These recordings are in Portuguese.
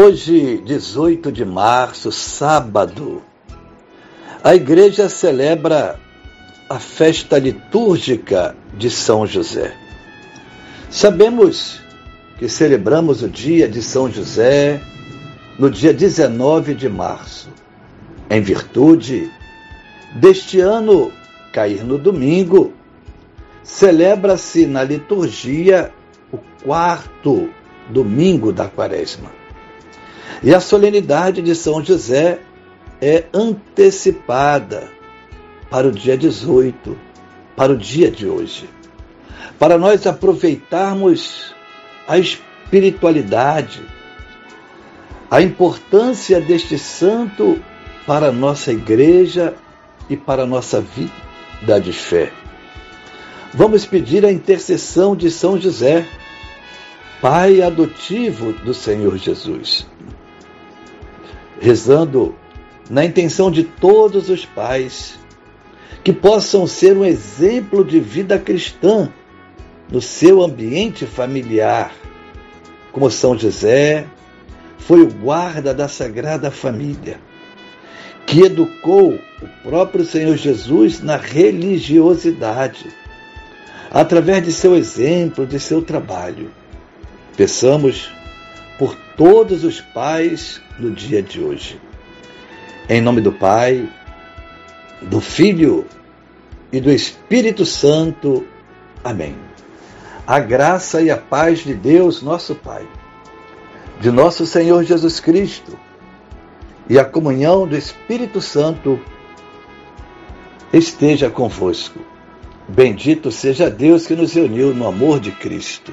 Hoje, 18 de março, sábado, a igreja celebra a festa litúrgica de São José. Sabemos que celebramos o dia de São José no dia 19 de março, em virtude deste ano cair no domingo, celebra-se na liturgia o quarto domingo da quaresma. E a solenidade de São José é antecipada para o dia 18, para o dia de hoje. Para nós aproveitarmos a espiritualidade, a importância deste santo para a nossa igreja e para a nossa vida de fé. Vamos pedir a intercessão de São José, pai adotivo do Senhor Jesus rezando na intenção de todos os pais que possam ser um exemplo de vida cristã no seu ambiente familiar, como São José foi o guarda da Sagrada Família, que educou o próprio Senhor Jesus na religiosidade, através de seu exemplo, de seu trabalho. Peçamos por todos os pais no dia de hoje. Em nome do Pai, do Filho e do Espírito Santo. Amém. A graça e a paz de Deus, nosso Pai, de nosso Senhor Jesus Cristo e a comunhão do Espírito Santo esteja convosco. Bendito seja Deus que nos uniu no amor de Cristo.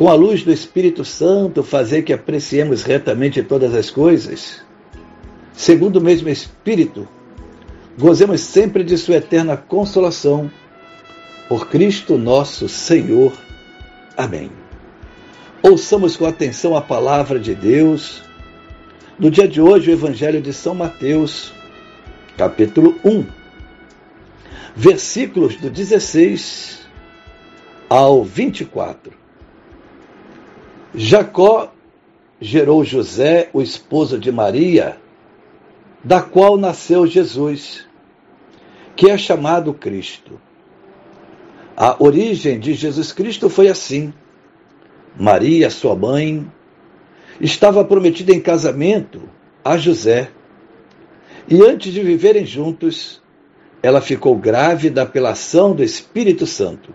com a luz do Espírito Santo, fazer que apreciemos retamente todas as coisas, segundo o mesmo Espírito, gozemos sempre de Sua eterna consolação. Por Cristo nosso Senhor. Amém. Ouçamos com atenção a palavra de Deus. No dia de hoje, o Evangelho de São Mateus, capítulo 1, versículos do 16 ao 24. Jacó gerou José, o esposo de Maria, da qual nasceu Jesus, que é chamado Cristo. A origem de Jesus Cristo foi assim. Maria, sua mãe, estava prometida em casamento a José. E antes de viverem juntos, ela ficou grávida pela ação do Espírito Santo.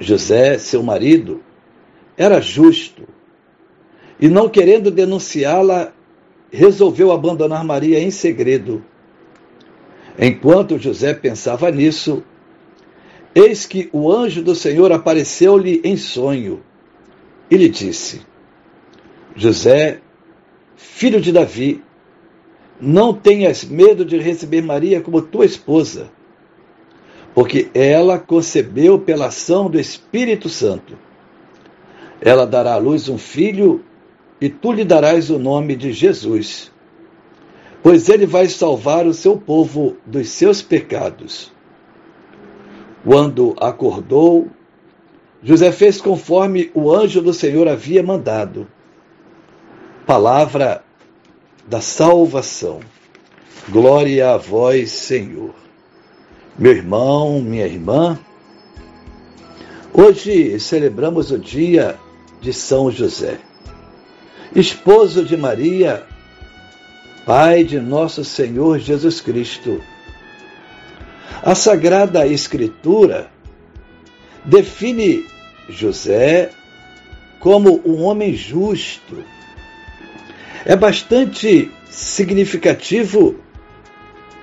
José, seu marido, era justo. E não querendo denunciá-la, resolveu abandonar Maria em segredo. Enquanto José pensava nisso, eis que o anjo do Senhor apareceu-lhe em sonho e lhe disse: José, filho de Davi, não tenhas medo de receber Maria como tua esposa, porque ela concebeu pela ação do Espírito Santo. Ela dará à luz um filho, e tu lhe darás o nome de Jesus, pois ele vai salvar o seu povo dos seus pecados. Quando acordou, José fez conforme o anjo do Senhor havia mandado. Palavra da salvação. Glória a vós, Senhor. Meu irmão, minha irmã, hoje celebramos o dia de São José, esposo de Maria, Pai de nosso Senhor Jesus Cristo. A Sagrada Escritura define José como um homem justo. É bastante significativo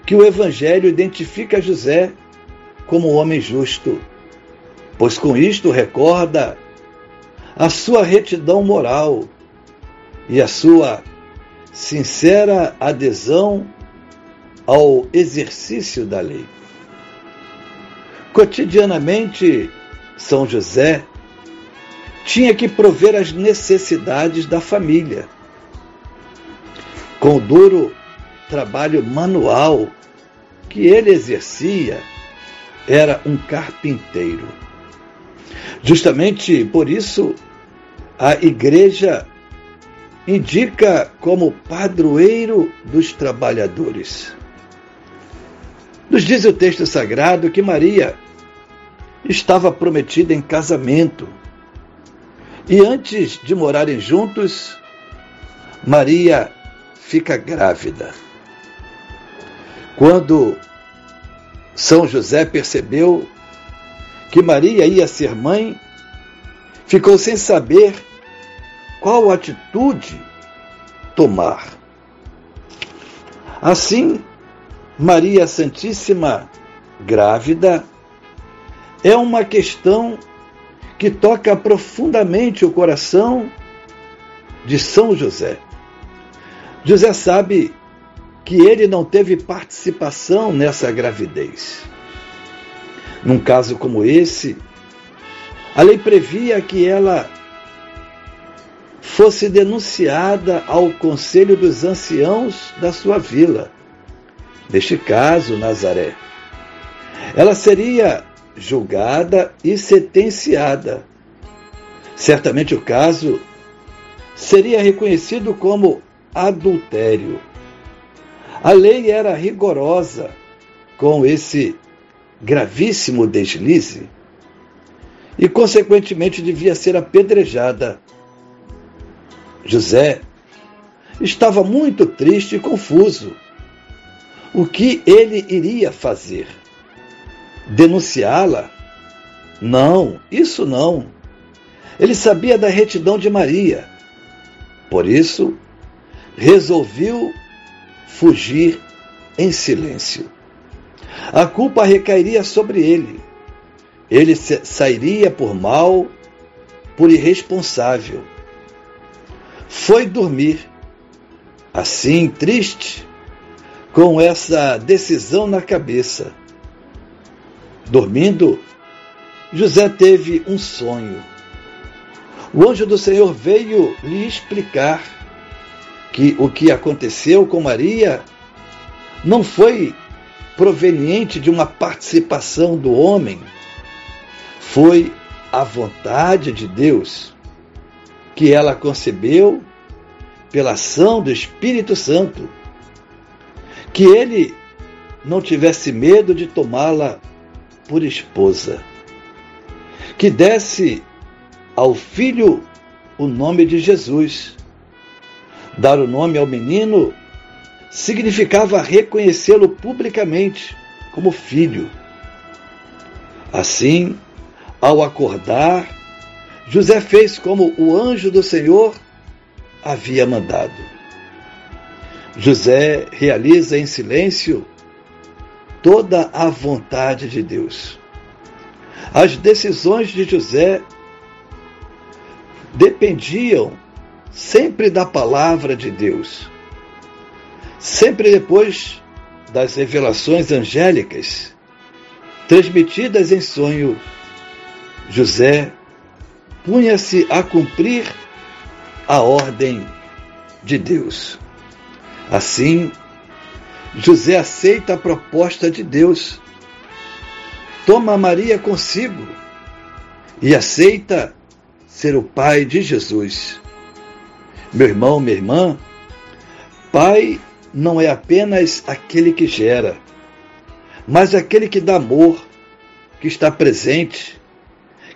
que o Evangelho identifica José como um homem justo, pois com isto recorda a sua retidão moral e a sua sincera adesão ao exercício da lei. Cotidianamente, São José tinha que prover as necessidades da família. Com o duro trabalho manual que ele exercia, era um carpinteiro. Justamente por isso, a igreja indica como padroeiro dos trabalhadores. Nos diz o texto sagrado que Maria estava prometida em casamento. E antes de morarem juntos, Maria fica grávida. Quando São José percebeu que Maria ia ser mãe, ficou sem saber qual atitude tomar. Assim, Maria Santíssima grávida é uma questão que toca profundamente o coração de São José. José sabe que ele não teve participação nessa gravidez. Num caso como esse, a lei previa que ela fosse denunciada ao conselho dos anciãos da sua vila, neste caso, Nazaré. Ela seria julgada e sentenciada. Certamente o caso seria reconhecido como adultério. A lei era rigorosa com esse gravíssimo deslize e, consequentemente, devia ser apedrejada José estava muito triste e confuso. O que ele iria fazer? Denunciá-la? Não, isso não. Ele sabia da retidão de Maria. Por isso, resolveu fugir em silêncio. A culpa recairia sobre ele. Ele sairia por mal, por irresponsável foi dormir. Assim, triste, com essa decisão na cabeça. Dormindo, José teve um sonho. O anjo do Senhor veio lhe explicar que o que aconteceu com Maria não foi proveniente de uma participação do homem, foi a vontade de Deus que ela concebeu pela ação do Espírito Santo, que ele não tivesse medo de tomá-la por esposa, que desse ao filho o nome de Jesus. Dar o nome ao menino significava reconhecê-lo publicamente como filho. Assim, ao acordar, José fez como o anjo do Senhor havia mandado. José realiza em silêncio toda a vontade de Deus. As decisões de José dependiam sempre da palavra de Deus. Sempre depois das revelações angélicas transmitidas em sonho, José punha-se a cumprir a ordem de Deus. Assim, José aceita a proposta de Deus, toma Maria consigo e aceita ser o pai de Jesus. Meu irmão, minha irmã, pai não é apenas aquele que gera, mas aquele que dá amor, que está presente,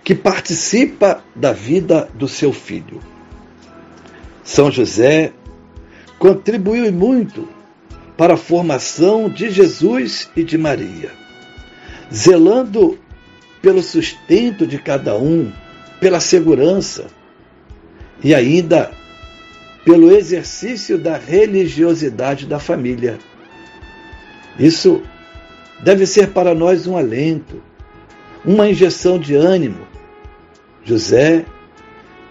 que participa da vida do seu filho. São José contribuiu muito para a formação de Jesus e de Maria, zelando pelo sustento de cada um, pela segurança e ainda pelo exercício da religiosidade da família. Isso deve ser para nós um alento, uma injeção de ânimo. José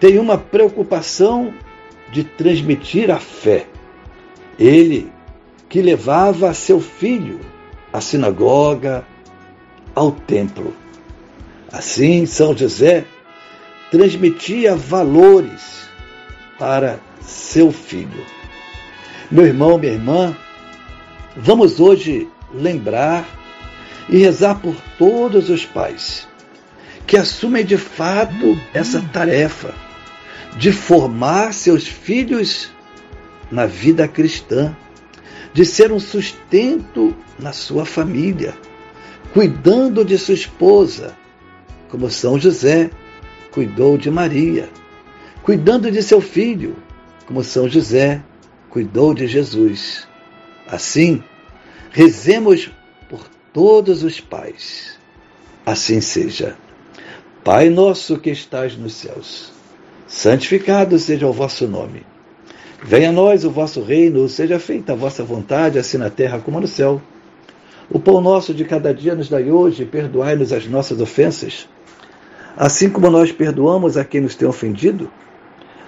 tem uma preocupação de transmitir a fé. Ele que levava seu filho à sinagoga, ao templo. Assim, São José transmitia valores para seu filho. Meu irmão, minha irmã, vamos hoje lembrar e rezar por todos os pais que assumem de fato essa tarefa de formar seus filhos na vida cristã, de ser um sustento na sua família, cuidando de sua esposa, como São José cuidou de Maria, cuidando de seu filho, como São José cuidou de Jesus. Assim, rezemos por todos os pais. Assim seja. Pai nosso que estás nos céus, santificado seja o vosso nome. Venha a nós o vosso reino, seja feita a vossa vontade, assim na terra como no céu. O pão nosso de cada dia nos dai hoje, perdoai-nos as nossas ofensas, assim como nós perdoamos a quem nos tem ofendido.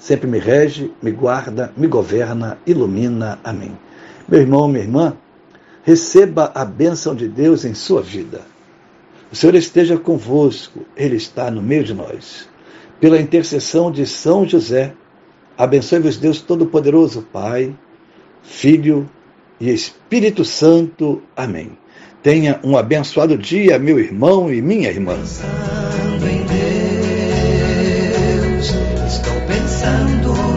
sempre me rege, me guarda, me governa, ilumina. Amém. Meu irmão, minha irmã, receba a bênção de Deus em sua vida. O Senhor esteja convosco, Ele está no meio de nós. Pela intercessão de São José, abençoe-vos Deus Todo-Poderoso, Pai, Filho e Espírito Santo. Amém. Tenha um abençoado dia, meu irmão e minha irmã pensando.